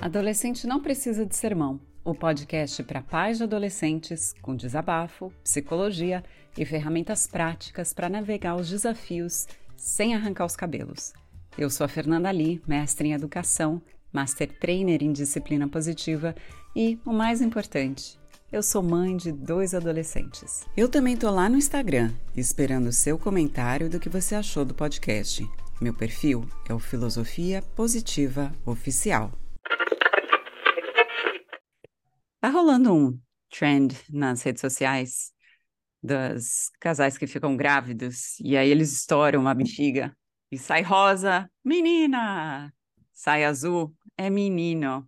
Adolescente não precisa de sermão. O podcast para pais de adolescentes com desabafo, psicologia e ferramentas práticas para navegar os desafios sem arrancar os cabelos. Eu sou a Fernanda Lee, mestre em educação, master trainer em disciplina positiva e, o mais importante, eu sou mãe de dois adolescentes. Eu também tô lá no Instagram, esperando o seu comentário do que você achou do podcast. Meu perfil é o Filosofia Positiva Oficial. Tá rolando um trend nas redes sociais dos casais que ficam grávidos e aí eles estouram uma bexiga e sai rosa, menina! Sai azul, é menino.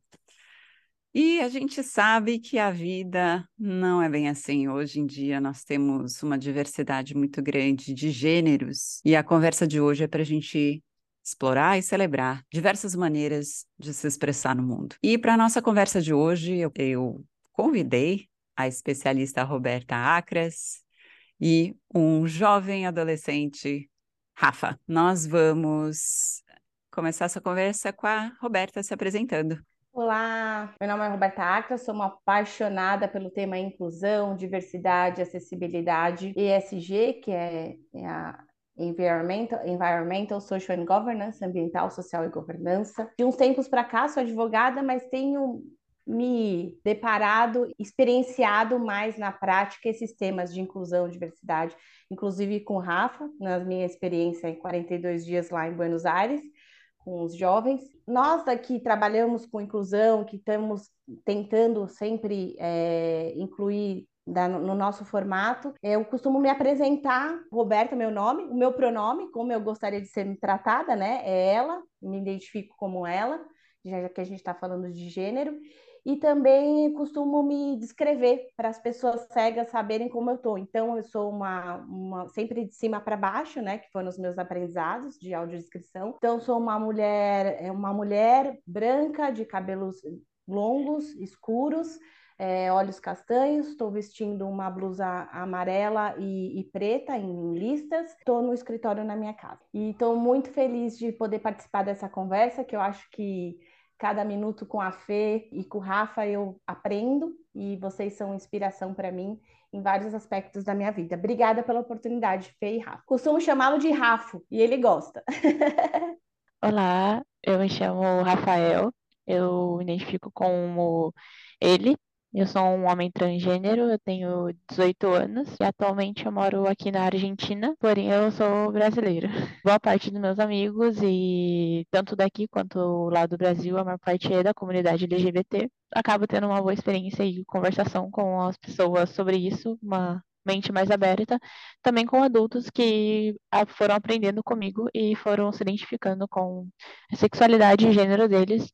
E a gente sabe que a vida não é bem assim. Hoje em dia nós temos uma diversidade muito grande de gêneros e a conversa de hoje é para a gente explorar e celebrar diversas maneiras de se expressar no mundo. E para a nossa conversa de hoje, eu, eu convidei a especialista Roberta Acras e um jovem adolescente, Rafa. Nós vamos começar essa conversa com a Roberta se apresentando. Olá, meu nome é Roberta Acras, sou uma apaixonada pelo tema inclusão, diversidade, acessibilidade, ESG, que é, é a Environmental, Environmental, Social and Governance, ambiental, social e governança. De uns tempos para cá, sou advogada, mas tenho me deparado, experienciado mais na prática esses temas de inclusão, diversidade, inclusive com o Rafa, na minha experiência em 42 dias lá em Buenos Aires, com os jovens. Nós aqui trabalhamos com inclusão, que estamos tentando sempre é, incluir da, no nosso formato. Eu costumo me apresentar, Roberta, meu nome, o meu pronome, como eu gostaria de ser tratada, né? É ela, me identifico como ela, já que a gente está falando de gênero e também costumo me descrever para as pessoas cegas saberem como eu estou. Então, eu sou uma, uma sempre de cima para baixo, né, que foram os meus aprendizados de audiodescrição. Então, sou uma mulher, é uma mulher branca de cabelos longos, escuros, é, olhos castanhos, estou vestindo uma blusa amarela e, e preta em listas, estou no escritório na minha casa. E estou muito feliz de poder participar dessa conversa, que eu acho que Cada minuto com a Fê e com o Rafa eu aprendo e vocês são inspiração para mim em vários aspectos da minha vida. Obrigada pela oportunidade, Fê e Rafa. Costumo chamá-lo de Rafo e ele gosta. Olá, eu me chamo Rafael, eu me identifico como ele, eu sou um homem transgênero, eu tenho 18 anos e atualmente eu moro aqui na Argentina, porém eu sou brasileira. Boa parte dos meus amigos, e tanto daqui quanto lá do Brasil, a maior parte é da comunidade LGBT. Acabo tendo uma boa experiência e conversação com as pessoas sobre isso, uma mente mais aberta, também com adultos que foram aprendendo comigo e foram se identificando com a sexualidade e gênero deles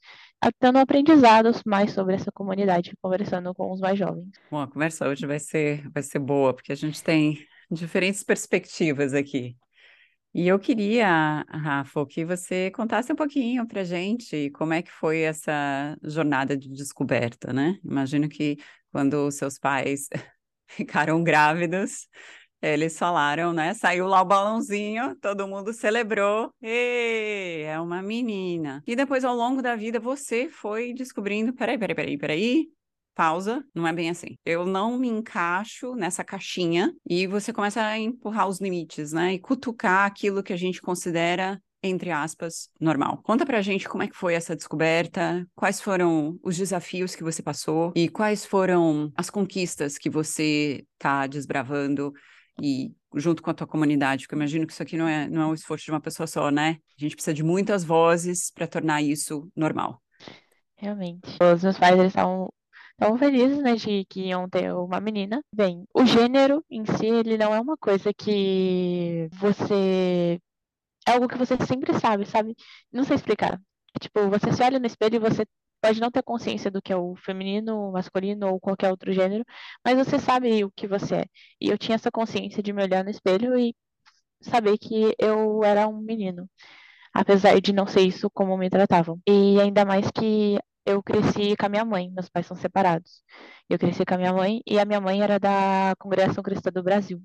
tendo aprendizados mais sobre essa comunidade, conversando com os mais jovens. Bom, a conversa hoje vai ser, vai ser boa, porque a gente tem diferentes perspectivas aqui. E eu queria, Rafa, que você contasse um pouquinho para gente como é que foi essa jornada de descoberta, né? Imagino que quando seus pais ficaram grávidos, eles falaram, né? Saiu lá o balãozinho, todo mundo celebrou. Ei, é uma menina. E depois, ao longo da vida, você foi descobrindo: peraí, peraí, peraí, peraí. Pausa, não é bem assim. Eu não me encaixo nessa caixinha e você começa a empurrar os limites, né? E cutucar aquilo que a gente considera entre aspas, normal. Conta pra gente como é que foi essa descoberta, quais foram os desafios que você passou e quais foram as conquistas que você tá desbravando e junto com a tua comunidade, porque eu imagino que isso aqui não é, não é um esforço de uma pessoa só, né? A gente precisa de muitas vozes para tornar isso normal. Realmente. Os meus pais, eles estavam tão felizes, né, de que iam ter uma menina. Bem, o gênero em si, ele não é uma coisa que você... É algo que você sempre sabe, sabe? Não sei explicar. Tipo, você se olha no espelho e você pode não ter consciência do que é o feminino, o masculino ou qualquer outro gênero, mas você sabe o que você é. E eu tinha essa consciência de me olhar no espelho e saber que eu era um menino, apesar de não ser isso como me tratavam. E ainda mais que eu cresci com a minha mãe, meus pais são separados. Eu cresci com a minha mãe e a minha mãe era da Congregação Cristã do Brasil.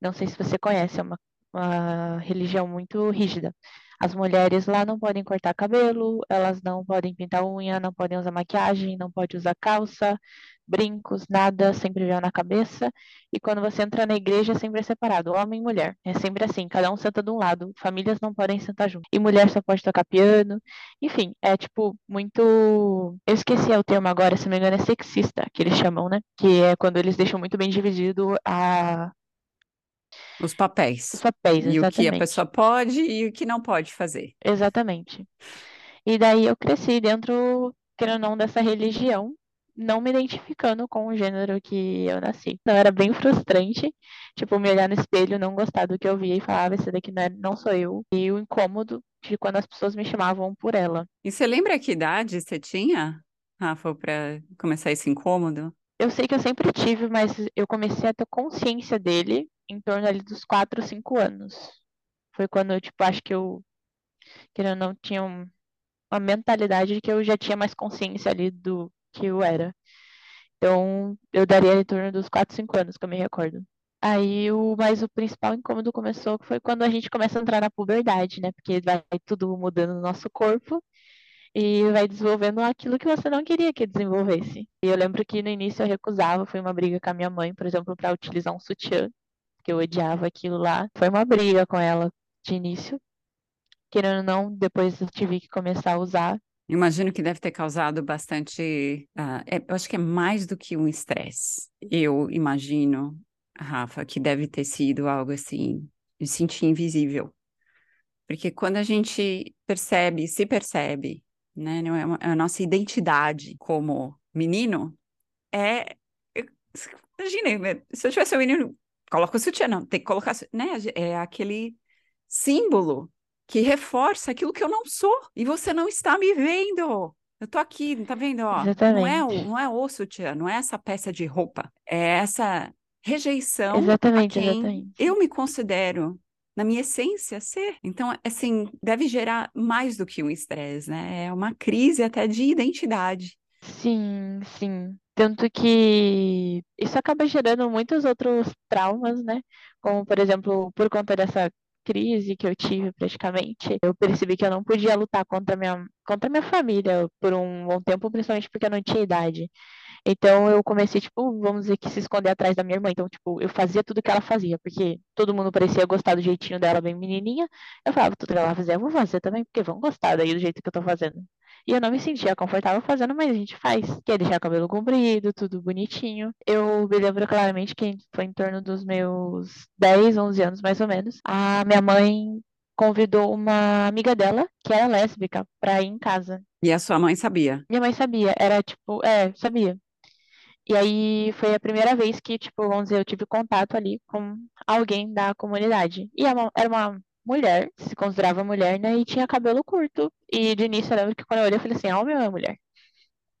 Não sei se você conhece, é uma, uma religião muito rígida. As mulheres lá não podem cortar cabelo, elas não podem pintar unha, não podem usar maquiagem, não podem usar calça, brincos, nada, sempre véu na cabeça. E quando você entra na igreja, é sempre separado, homem e mulher. É sempre assim, cada um senta de um lado, famílias não podem sentar junto. E mulher só pode tocar piano. Enfim, é tipo muito. Eu esqueci o termo agora, se não me engano, é sexista, que eles chamam, né? Que é quando eles deixam muito bem dividido a. Os papéis. Os papéis, E o que a exatamente. pessoa pode e o que não pode fazer. Exatamente. E daí eu cresci dentro, querendo ou não, dessa religião, não me identificando com o gênero que eu nasci. Então era bem frustrante, tipo, me olhar no espelho, não gostar do que eu via e falava, esse daqui não, é, não sou eu. E o incômodo de quando as pessoas me chamavam por ela. E você lembra que idade você tinha, Rafa, para começar esse incômodo? Eu sei que eu sempre tive, mas eu comecei a ter consciência dele em torno ali dos 4, 5 anos. Foi quando eu, tipo, acho que eu, querendo ou não, tinha um, uma mentalidade de que eu já tinha mais consciência ali do que eu era. Então, eu daria em torno dos 4, 5 anos, que eu me recordo. Aí, o, mas o principal incômodo começou foi quando a gente começa a entrar na puberdade, né? Porque vai tudo mudando no nosso corpo e vai desenvolvendo aquilo que você não queria que desenvolvesse. E eu lembro que no início eu recusava, foi uma briga com a minha mãe, por exemplo, para utilizar um sutiã, que eu odiava aquilo lá. Foi uma briga com ela de início. Querendo ou não, depois eu tive que começar a usar. Imagino que deve ter causado bastante. ah, é- eu acho que é mais do que um estresse. Eu imagino, Rafa, que deve ter sido algo assim, de sentir invisível. Porque quando a gente percebe, se percebe, né, é a nossa identidade como menino, é. Imagina, se eu tivesse um menino, coloca o sutiã, não, tem que colocar, né? É aquele símbolo que reforça aquilo que eu não sou. E você não está me vendo. Eu tô aqui, tá vendo? Ó, não é o, Exatamente. não é o sutiã, não é essa peça de roupa. É essa rejeição a Exatamente, quem exatamente. eu me considero, na minha essência, ser. Então, assim, deve gerar mais do que um estresse, né? É uma crise até de identidade. Sim, sim. Tanto que isso acaba gerando muitos outros traumas, né? Como, por exemplo, por conta dessa crise que eu tive praticamente, eu percebi que eu não podia lutar contra minha, contra minha família por um bom tempo, principalmente porque eu não tinha idade. Então eu comecei, tipo, vamos dizer que se esconder atrás da minha irmã. Então, tipo, eu fazia tudo que ela fazia, porque todo mundo parecia gostar do jeitinho dela bem menininha. Eu falava, tudo que ela fazia, eu vou fazer também, porque vão gostar daí do jeito que eu tô fazendo. E eu não me sentia confortável fazendo, mas a gente faz. Que é deixar o cabelo comprido, tudo bonitinho. Eu me lembro claramente que foi em torno dos meus 10, 11 anos, mais ou menos. A minha mãe convidou uma amiga dela, que era lésbica, pra ir em casa. E a sua mãe sabia. Minha mãe sabia, era tipo, é, sabia. E aí foi a primeira vez que, tipo, vamos dizer, eu tive contato ali com alguém da comunidade. E é era uma mulher, se considerava mulher, né? E tinha cabelo curto. E de início eu lembro que quando eu olhei, eu falei assim, ah, o meu é mulher.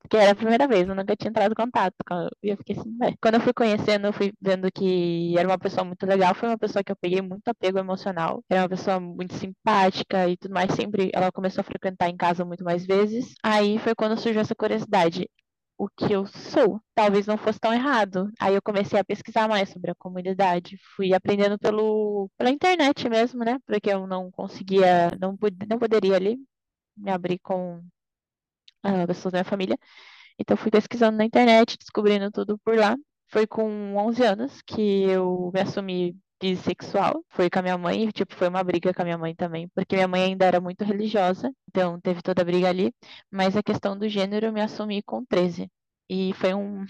Porque era a primeira vez, eu nunca tinha entrado em contato. E eu fiquei assim, "Ué." Quando eu fui conhecendo, eu fui vendo que era uma pessoa muito legal. Foi uma pessoa que eu peguei muito apego emocional. Era uma pessoa muito simpática e tudo mais. Sempre ela começou a frequentar em casa muito mais vezes. Aí foi quando surgiu essa curiosidade. O que eu sou talvez não fosse tão errado. Aí eu comecei a pesquisar mais sobre a comunidade. Fui aprendendo pelo, pela internet mesmo, né? Porque eu não conseguia, não, não poderia ali me abrir com ah, pessoas da minha família. Então fui pesquisando na internet, descobrindo tudo por lá. Foi com 11 anos que eu me assumi bissexual. Foi com a minha mãe, tipo, foi uma briga com a minha mãe também, porque minha mãe ainda era muito religiosa, então teve toda a briga ali. Mas a questão do gênero eu me assumi com 13. E foi um,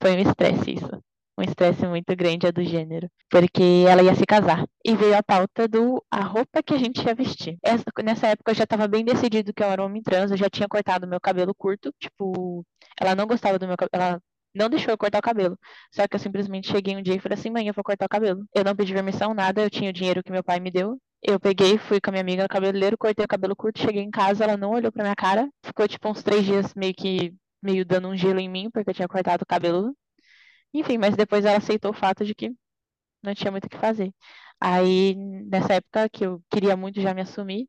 foi um estresse isso. Um estresse muito grande a do gênero. Porque ela ia se casar. E veio a pauta do a roupa que a gente ia vestir. Essa- nessa época eu já estava bem decidido que eu era um homem trans. Eu já tinha cortado meu cabelo curto. Tipo, ela não gostava do meu cabelo. Ela não deixou eu cortar o cabelo. Só que eu simplesmente cheguei um dia e falei assim: mãe, eu vou cortar o cabelo. Eu não pedi permissão, nada. Eu tinha o dinheiro que meu pai me deu. Eu peguei, fui com a minha amiga no cabeleireiro, cortei o cabelo curto, cheguei em casa, ela não olhou pra minha cara. Ficou tipo uns três dias meio que meio dando um gelo em mim, porque eu tinha cortado o cabelo. Enfim, mas depois ela aceitou o fato de que não tinha muito o que fazer. Aí, nessa época que eu queria muito já me assumir,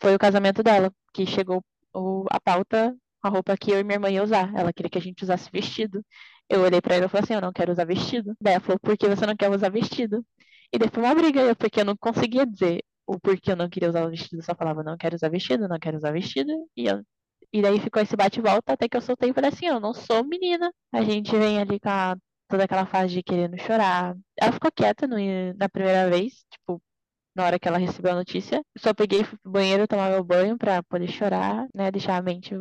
foi o casamento dela, que chegou o- a pauta, a roupa que eu e minha irmã ia usar. Ela queria que a gente usasse vestido. Eu olhei pra ela e falei assim, eu não quero usar vestido. Daí ela falou, por que você não quer usar vestido? E daí foi uma briga, porque eu não conseguia dizer o porquê eu não queria usar o vestido, eu só falava, não quero usar vestido, não quero usar vestido, e eu e daí ficou esse bate-volta até que eu soltei e falei assim, eu não sou menina. A gente vem ali com a, toda aquela fase de querendo chorar. Ela ficou quieta no, na primeira vez, tipo, na hora que ela recebeu a notícia. Só peguei fui pro banheiro tomar meu banho pra poder chorar, né? Deixar a mente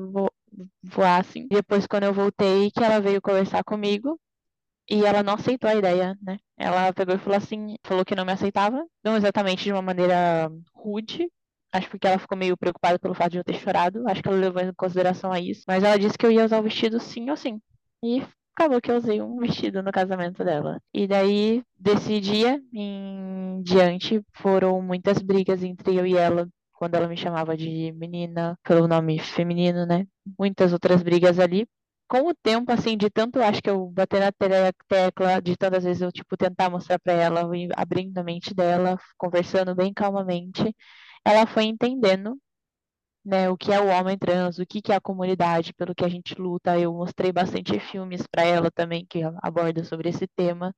voar assim. Depois, quando eu voltei, que ela veio conversar comigo. E ela não aceitou a ideia, né? Ela pegou e falou assim, falou que não me aceitava, não exatamente de uma maneira rude, Acho porque ela ficou meio preocupada pelo fato de eu ter chorado. Acho que ela levou em consideração a isso. Mas ela disse que eu ia usar o vestido sim ou sim. E acabou que eu usei um vestido no casamento dela. E daí, desse dia em diante, foram muitas brigas entre eu e ela. Quando ela me chamava de menina, pelo nome feminino, né? Muitas outras brigas ali. Com o tempo, assim, de tanto acho que eu bater na tecla, de tantas vezes eu, tipo, tentar mostrar para ela, abrindo a mente dela, conversando bem calmamente, ela foi entendendo né, o que é o homem trans, o que, que é a comunidade, pelo que a gente luta. Eu mostrei bastante filmes para ela também que abordam sobre esse tema.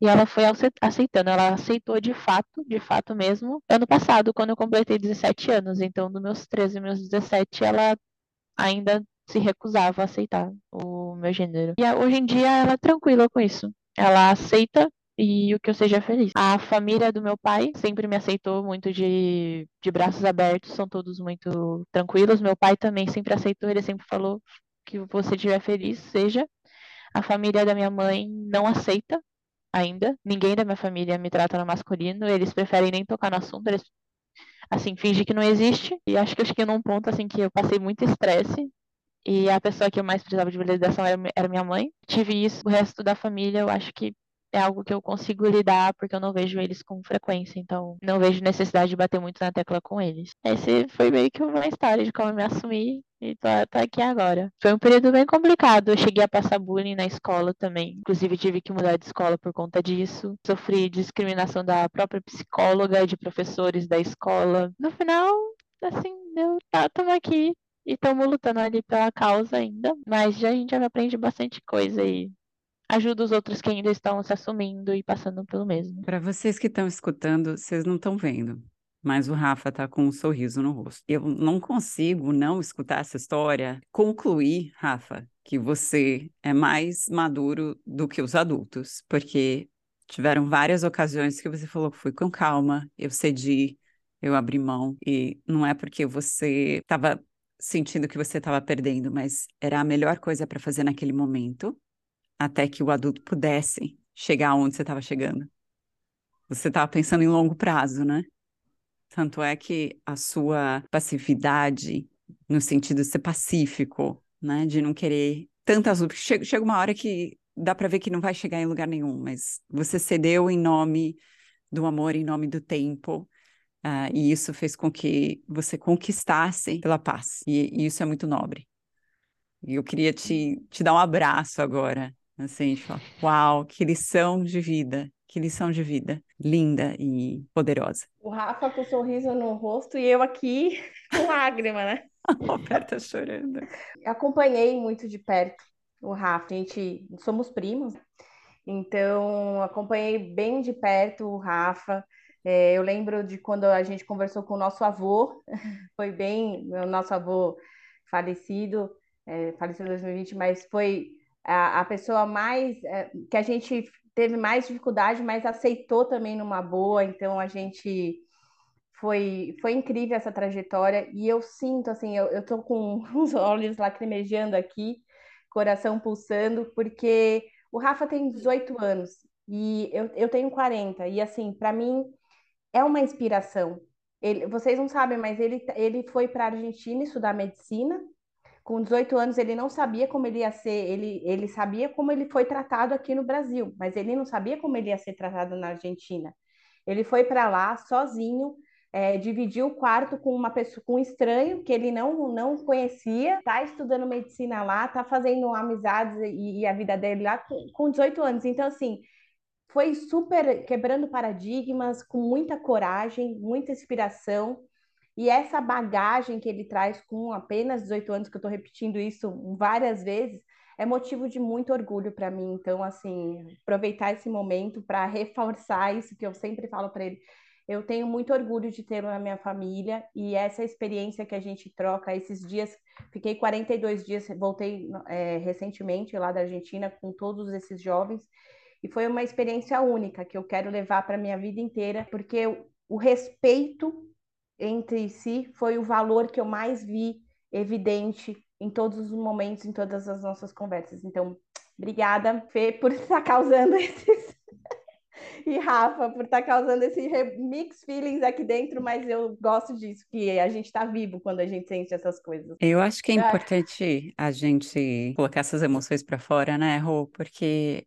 E ela foi aceitando, ela aceitou de fato, de fato mesmo, ano passado, quando eu completei 17 anos. Então, dos meus 13 e meus 17, ela ainda se recusava a aceitar o meu gênero. E hoje em dia ela é tranquila com isso. Ela aceita e o que eu seja feliz. A família do meu pai sempre me aceitou muito de, de braços abertos, são todos muito tranquilos. Meu pai também sempre aceitou, ele sempre falou que você estiver feliz, seja. A família da minha mãe não aceita ainda. Ninguém da minha família me trata no masculino, eles preferem nem tocar no assunto, eles assim, fingem que não existe. E acho que eu cheguei num ponto assim que eu passei muito estresse e a pessoa que eu mais precisava de validação era, era minha mãe. Tive isso, o resto da família, eu acho que é algo que eu consigo lidar porque eu não vejo eles com frequência, então não vejo necessidade de bater muito na tecla com eles. Esse foi meio que uma história de como eu me assumi e tô, tô aqui agora. Foi um período bem complicado, eu cheguei a passar bullying na escola também, inclusive tive que mudar de escola por conta disso. Sofri discriminação da própria psicóloga, de professores da escola. No final, assim, eu tá, tamo aqui e estamos lutando ali pela causa ainda, mas já a gente já aprende bastante coisa aí ajuda os outros que ainda estão se assumindo e passando pelo mesmo. Para vocês que estão escutando, vocês não estão vendo, mas o Rafa está com um sorriso no rosto. Eu não consigo não escutar essa história, concluir, Rafa, que você é mais maduro do que os adultos, porque tiveram várias ocasiões que você falou que foi com calma, eu cedi, eu abri mão, e não é porque você estava sentindo que você estava perdendo, mas era a melhor coisa para fazer naquele momento até que o adulto pudesse chegar onde você estava chegando. Você estava pensando em longo prazo, né? Tanto é que a sua passividade, no sentido de ser pacífico, né? De não querer tantas lutas. Chega, chega uma hora que dá para ver que não vai chegar em lugar nenhum, mas você cedeu em nome do amor, em nome do tempo. Uh, e isso fez com que você conquistasse pela paz. E, e isso é muito nobre. E eu queria te, te dar um abraço agora, Assim, a gente fala, uau, que lição de vida, que lição de vida, linda e poderosa. O Rafa com sorriso no rosto e eu aqui com lágrima, né? a Roberta chorando. Acompanhei muito de perto o Rafa, a gente somos primos, então acompanhei bem de perto o Rafa. É, eu lembro de quando a gente conversou com o nosso avô, foi bem, o nosso avô falecido, é, faleceu em 2020, mas foi a, a pessoa mais é, que a gente teve mais dificuldade, mas aceitou também numa boa. Então a gente foi foi incrível essa trajetória e eu sinto assim, eu, eu tô com os olhos lacrimejando aqui, coração pulsando, porque o Rafa tem 18 anos e eu, eu tenho 40 e assim, para mim é uma inspiração. Ele, vocês não sabem, mas ele, ele foi para a Argentina estudar medicina com 18 anos ele não sabia como ele ia ser, ele, ele sabia como ele foi tratado aqui no Brasil, mas ele não sabia como ele ia ser tratado na Argentina. Ele foi para lá sozinho, é, dividiu o quarto com uma pessoa, com um estranho que ele não, não conhecia, está estudando medicina lá, está fazendo amizades e, e, a vida dele lá com, com 18 anos. Então, assim, foi super quebrando paradigmas, com muita coragem, muita inspiração. E essa bagagem que ele traz com apenas 18 anos, que eu estou repetindo isso várias vezes, é motivo de muito orgulho para mim. Então, assim, aproveitar esse momento para reforçar isso que eu sempre falo para ele. eu tenho muito orgulho de tê-lo na minha família e essa experiência que a gente troca esses dias. Fiquei 42 dias, voltei é, recentemente lá da Argentina com todos esses jovens e foi uma experiência única que eu quero levar para minha vida inteira, porque o respeito entre si foi o valor que eu mais vi evidente em todos os momentos, em todas as nossas conversas. Então, obrigada, Fê, por estar causando esses e Rafa por estar tá causando esse mix feelings aqui dentro, mas eu gosto disso, que a gente está vivo quando a gente sente essas coisas. Eu acho que é importante a gente colocar essas emoções para fora, né, Rô? Porque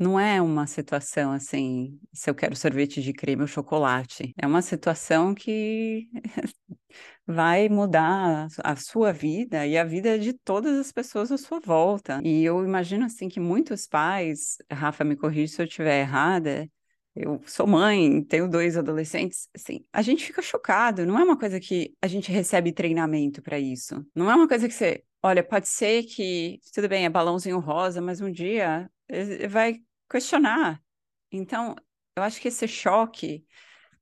não é uma situação assim, se eu quero sorvete de creme ou chocolate. É uma situação que vai mudar a sua vida e a vida de todas as pessoas à sua volta. E eu imagino assim que muitos pais, Rafa, me corrija se eu estiver errada, eu sou mãe, tenho dois adolescentes, assim, a gente fica chocado, não é uma coisa que a gente recebe treinamento para isso. Não é uma coisa que você, olha, pode ser que, tudo bem, é balãozinho rosa, mas um dia vai questionar. Então, eu acho que esse choque,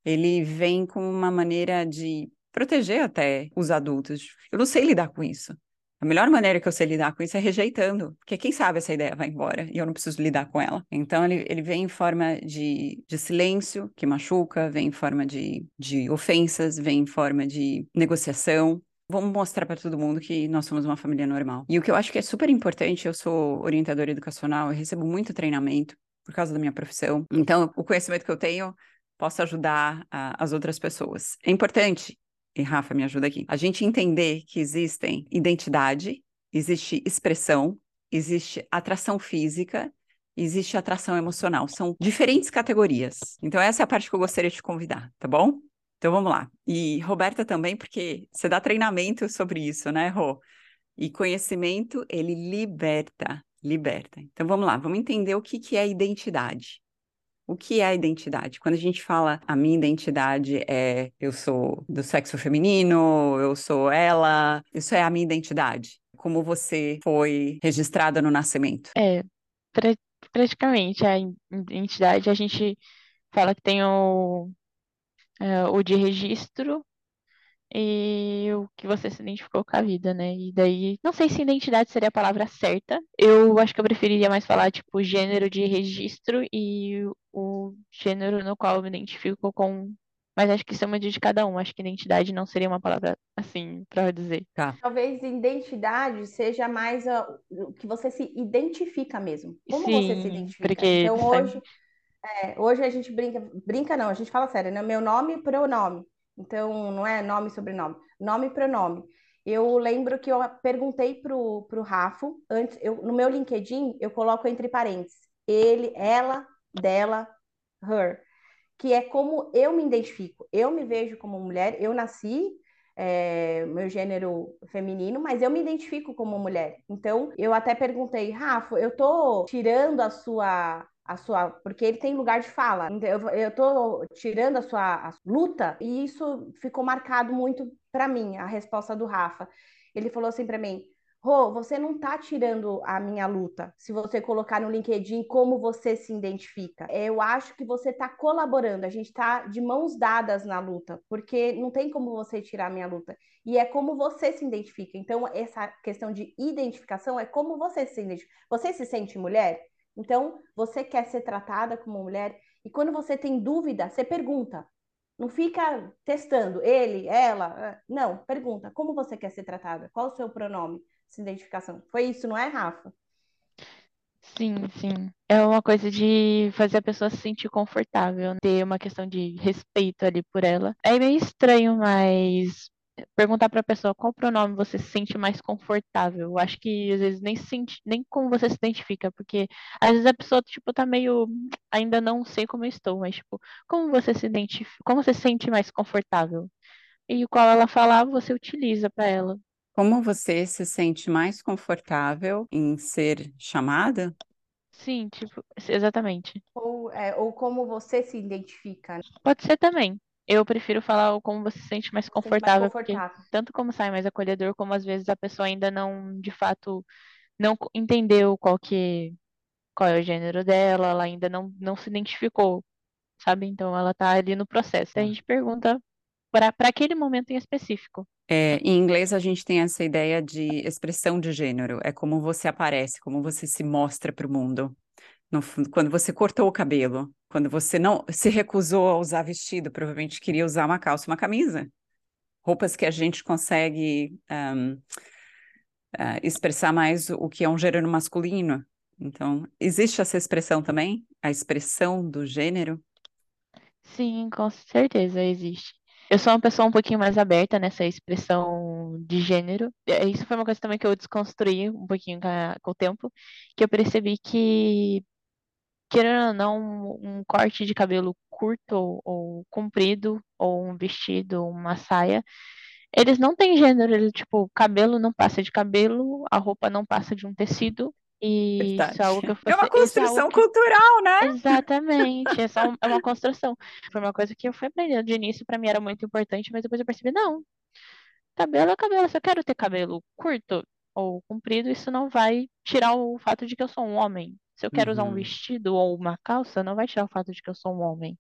ele vem com uma maneira de proteger até os adultos. Eu não sei lidar com isso. A melhor maneira que eu sei lidar com isso é rejeitando, porque quem sabe essa ideia vai embora e eu não preciso lidar com ela. Então ele, ele vem em forma de, de silêncio, que machuca, vem em forma de, de ofensas, vem em forma de negociação. Vamos mostrar para todo mundo que nós somos uma família normal. E o que eu acho que é super importante, eu sou orientadora educacional, eu recebo muito treinamento por causa da minha profissão. Então, o conhecimento que eu tenho posso ajudar a, as outras pessoas. É importante e Rafa me ajuda aqui, a gente entender que existem identidade, existe expressão, existe atração física, existe atração emocional. São diferentes categorias. Então, essa é a parte que eu gostaria de te convidar, tá bom? Então, vamos lá. E Roberta também, porque você dá treinamento sobre isso, né, Rô? E conhecimento, ele liberta, liberta. Então, vamos lá, vamos entender o que, que é identidade. O que é a identidade? Quando a gente fala a minha identidade é eu sou do sexo feminino, eu sou ela, isso é a minha identidade. Como você foi registrada no nascimento? É, pra, praticamente a identidade a gente fala que tem o, é, o de registro e o que você se identificou com a vida, né? E daí, não sei se identidade seria a palavra certa. Eu acho que eu preferiria mais falar, tipo, gênero de registro e o gênero no qual eu me identifico com. Mas acho que isso é uma de cada um. Acho que identidade não seria uma palavra assim para dizer. Tá. Talvez identidade seja mais o que você se identifica mesmo. Como Sim, você se identifica? Porque, então hoje, é, hoje a gente brinca, brinca não, a gente fala sério, né? Meu nome e pronome. Então, não é nome e sobrenome, nome e pronome. Eu lembro que eu perguntei pro, pro Rafa, antes, eu, no meu LinkedIn, eu coloco entre parênteses, ele, ela, dela, her, que é como eu me identifico. Eu me vejo como mulher, eu nasci, é, meu gênero feminino, mas eu me identifico como mulher. Então, eu até perguntei, Rafa, eu tô tirando a sua a sua, porque ele tem lugar de fala. Então, eu, eu tô tirando a sua a luta e isso ficou marcado muito para mim, a resposta do Rafa. Ele falou assim para mim: Rô, você não tá tirando a minha luta se você colocar no LinkedIn como você se identifica. Eu acho que você tá colaborando, a gente tá de mãos dadas na luta, porque não tem como você tirar a minha luta. E é como você se identifica. Então, essa questão de identificação é como você se identifica. Você se sente mulher? Então, você quer ser tratada como mulher e quando você tem dúvida, você pergunta. Não fica testando ele, ela. Não, pergunta. Como você quer ser tratada? Qual o seu pronome? Essa identificação. Foi isso, não é, Rafa? Sim, sim. É uma coisa de fazer a pessoa se sentir confortável, ter uma questão de respeito ali por ela. É meio estranho, mas perguntar para a pessoa qual pronome você se sente mais confortável. Eu acho que às vezes nem sente, nem como você se identifica, porque às vezes a pessoa tipo tá meio ainda não sei como eu estou, mas tipo, como você se identifica, como você se sente mais confortável? E o qual ela falar, você utiliza para ela. Como você se sente mais confortável em ser chamada? Sim, tipo, exatamente. Ou, é, ou como você se identifica. Né? Pode ser também. Eu prefiro falar como você se sente mais confortável, mais confortável. porque tanto como sai mais acolhedor, como às vezes a pessoa ainda não, de fato, não entendeu qual que qual é o gênero dela, ela ainda não, não se identificou sabe? Então ela tá ali no processo. E a gente pergunta para aquele momento em específico. É, em inglês, a gente tem essa ideia de expressão de gênero. É como você aparece, como você se mostra para o mundo. No, quando você cortou o cabelo, quando você não se recusou a usar vestido, provavelmente queria usar uma calça uma camisa. Roupas que a gente consegue um, uh, expressar mais o que é um gênero masculino. Então, existe essa expressão também? A expressão do gênero? Sim, com certeza existe. Eu sou uma pessoa um pouquinho mais aberta nessa expressão de gênero. Isso foi uma coisa também que eu desconstruí um pouquinho com o tempo, que eu percebi que, querendo ou não, um corte de cabelo curto ou, ou comprido, ou um vestido, uma saia, eles não têm gênero, ele, tipo, cabelo não passa de cabelo, a roupa não passa de um tecido, e Verdade. isso é algo que eu É uma é construção que... cultural, né? Exatamente, é, só um, é uma construção. Foi uma coisa que eu fui aprendendo de início, para mim era muito importante, mas depois eu percebi, não, cabelo é cabelo, se eu quero ter cabelo curto ou comprido, isso não vai tirar o fato de que eu sou um homem. Se eu quero uhum. usar um uhum. vestido ou uma calça, não vai tirar o fato de que eu sou um homem.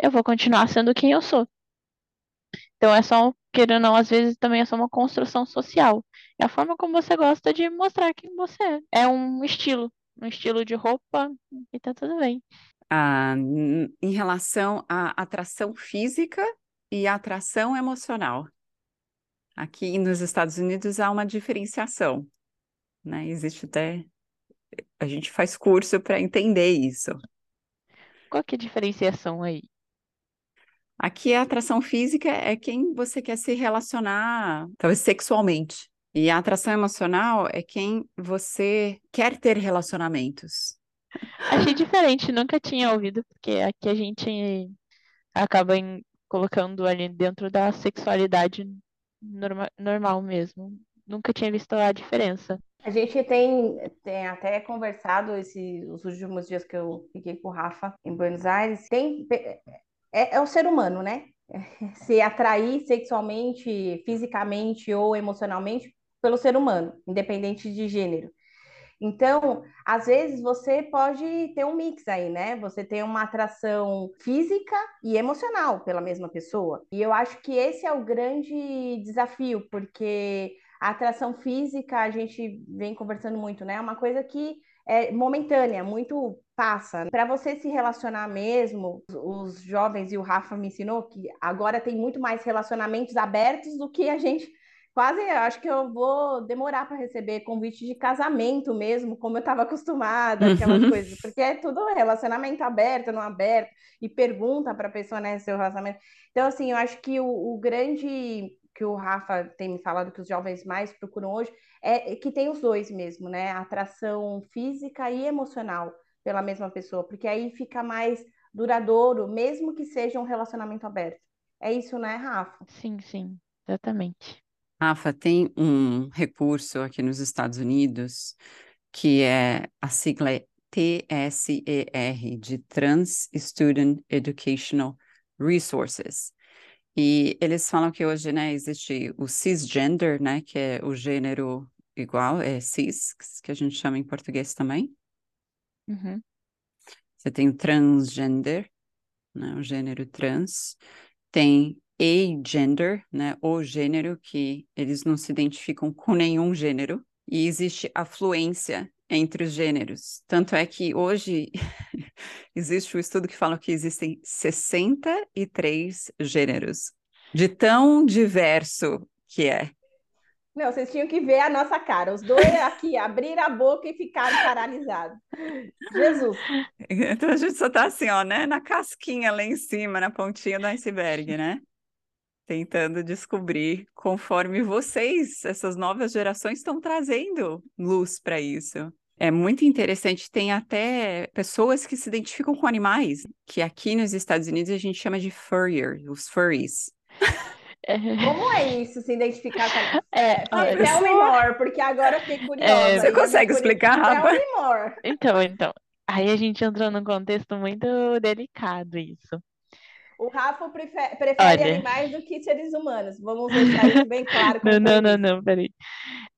Eu vou continuar sendo quem eu sou. Então é só, querendo ou não, às vezes também é só uma construção social. É a forma como você gosta de mostrar quem você é. É um estilo, um estilo de roupa e tá tudo bem. Ah, em relação à atração física e atração emocional. Aqui nos Estados Unidos há uma diferenciação, né? Existe até a gente faz curso para entender isso. Qual que é a diferenciação aí? Aqui a atração física é quem você quer se relacionar, talvez sexualmente. E a atração emocional é quem você quer ter relacionamentos. Achei diferente, nunca tinha ouvido, porque aqui a gente acaba em, colocando ali dentro da sexualidade norma, normal mesmo. Nunca tinha visto a diferença. A gente tem, tem até conversado esse, os últimos dias que eu fiquei com o Rafa em Buenos Aires. Tem é, é o ser humano, né? Se atrair sexualmente, fisicamente ou emocionalmente pelo ser humano, independente de gênero. Então, às vezes você pode ter um mix aí, né? Você tem uma atração física e emocional pela mesma pessoa. E eu acho que esse é o grande desafio, porque a atração física, a gente vem conversando muito, né? É uma coisa que é momentânea, muito passa. Para você se relacionar mesmo, os jovens e o Rafa me ensinou que agora tem muito mais relacionamentos abertos do que a gente quase acho que eu vou demorar para receber convite de casamento mesmo, como eu estava acostumada, aquelas uhum. coisas, porque é tudo relacionamento aberto, não aberto, e pergunta para a pessoa, né, seu relacionamento. Então, assim, eu acho que o, o grande que o Rafa tem me falado que os jovens mais procuram hoje é que tem os dois mesmo, né? Atração física e emocional pela mesma pessoa, porque aí fica mais duradouro, mesmo que seja um relacionamento aberto. É isso, né, Rafa? Sim, sim, exatamente. Rafa, tem um recurso aqui nos Estados Unidos que é a sigla é TSER, de Trans Student Educational Resources. E eles falam que hoje, né, existe o cisgender, né, que é o gênero igual, é cis, que a gente chama em português também. Uhum. Você tem o transgender, né, o gênero trans. Tem agender, né, o gênero que eles não se identificam com nenhum gênero. E existe a fluência entre os gêneros. Tanto é que hoje existe um estudo que fala que existem 63 gêneros, de tão diverso que é. Não, vocês tinham que ver a nossa cara. Os dois aqui abriram a boca e ficaram paralisados. Jesus. Então a gente só tá assim, ó, né? Na casquinha lá em cima, na pontinha do iceberg, né? Tentando descobrir conforme vocês, essas novas gerações, estão trazendo luz para isso. É muito interessante, tem até pessoas que se identificam com animais, que aqui nos Estados Unidos a gente chama de furrier, os furries. Como é isso, se identificar com é, é, Tell me more, porque agora eu fiquei curiosa. É, você consegue explicar, Rafa? Tell me more. Então, então. Aí a gente entrou num contexto muito delicado isso. O Rafa prefere, prefere Olha... animais do que seres humanos. Vamos deixar isso bem claro. não, não, não, não, peraí.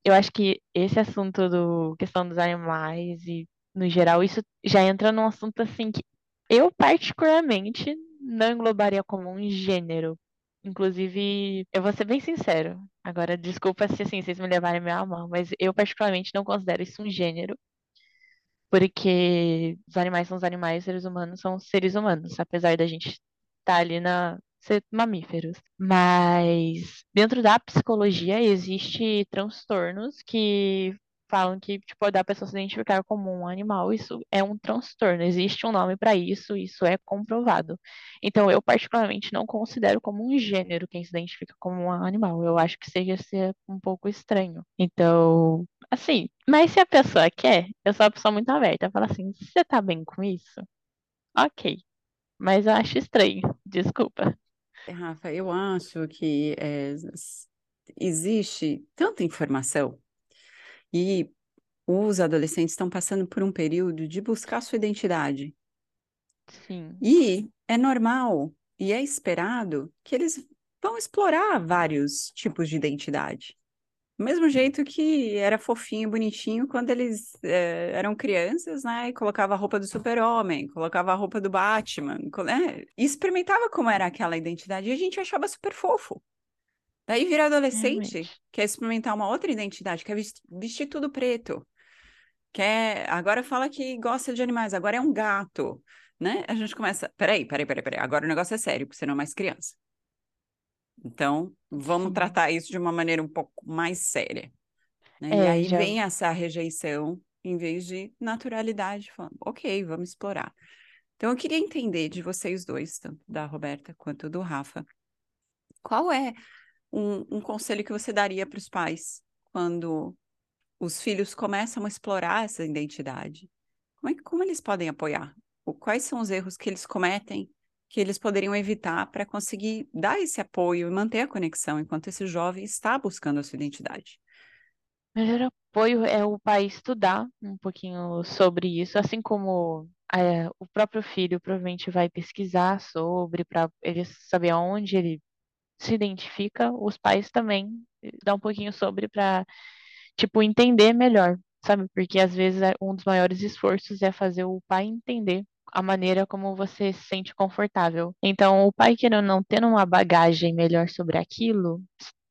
Eu acho que esse assunto do questão dos animais e no geral, isso já entra num assunto assim que Eu, particularmente, não englobaria como um gênero. Inclusive, eu vou ser bem sincero. Agora, desculpa se assim, vocês me levarem a mão, mas eu particularmente não considero isso um gênero. Porque os animais são os animais, os seres humanos são os seres humanos, apesar da gente estar tá ali na ser mamíferos. Mas dentro da psicologia existe transtornos que falam que tipo da pessoa se identificar como um animal, isso é um transtorno, existe um nome para isso, isso é comprovado. Então eu particularmente não considero como um gênero quem se identifica como um animal. Eu acho que seja ser um pouco estranho. Então, assim, mas se a pessoa quer, eu sou uma pessoa muito aberta, fala assim, você tá bem com isso? OK. Mas eu acho estranho, desculpa. Rafa, eu acho que é, existe tanta informação e os adolescentes estão passando por um período de buscar sua identidade. Sim. E é normal e é esperado que eles vão explorar vários tipos de identidade. Mesmo jeito que era fofinho e bonitinho quando eles é, eram crianças, né? E colocava a roupa do super-homem, colocava a roupa do Batman, né? E experimentava como era aquela identidade e a gente achava super fofo. Daí vira adolescente, Realmente. quer experimentar uma outra identidade, quer vestir tudo preto. Quer, agora fala que gosta de animais, agora é um gato, né? A gente começa, peraí, peraí, peraí, peraí, agora o negócio é sério, porque você não é mais criança. Então, vamos tratar isso de uma maneira um pouco mais séria. Né? É, e aí já... vem essa rejeição em vez de naturalidade, falando, ok, vamos explorar. Então, eu queria entender de vocês dois, tanto da Roberta quanto do Rafa, qual é um, um conselho que você daria para os pais quando os filhos começam a explorar essa identidade? Como, é, como eles podem apoiar? Quais são os erros que eles cometem que eles poderiam evitar para conseguir dar esse apoio e manter a conexão enquanto esse jovem está buscando a sua identidade? O melhor apoio é o pai estudar um pouquinho sobre isso, assim como é, o próprio filho provavelmente vai pesquisar sobre para ele saber aonde ele se identifica, os pais também eh, dão um pouquinho sobre para, tipo, entender melhor, sabe? Porque às vezes é um dos maiores esforços é fazer o pai entender a maneira como você se sente confortável. Então, o pai querendo não tendo uma bagagem melhor sobre aquilo,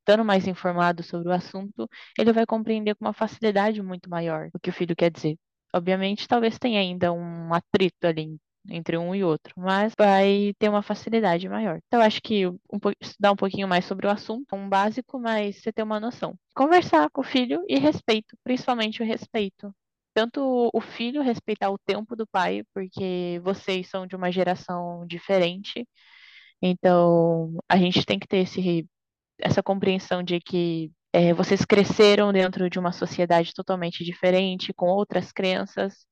estando mais informado sobre o assunto, ele vai compreender com uma facilidade muito maior o que o filho quer dizer. Obviamente, talvez tenha ainda um atrito ali entre um e outro, mas vai ter uma facilidade maior. Então, acho que um, estudar um pouquinho mais sobre o assunto é um básico, mas você ter uma noção. Conversar com o filho e respeito, principalmente o respeito. Tanto o filho respeitar o tempo do pai, porque vocês são de uma geração diferente, então a gente tem que ter esse, essa compreensão de que é, vocês cresceram dentro de uma sociedade totalmente diferente, com outras crenças,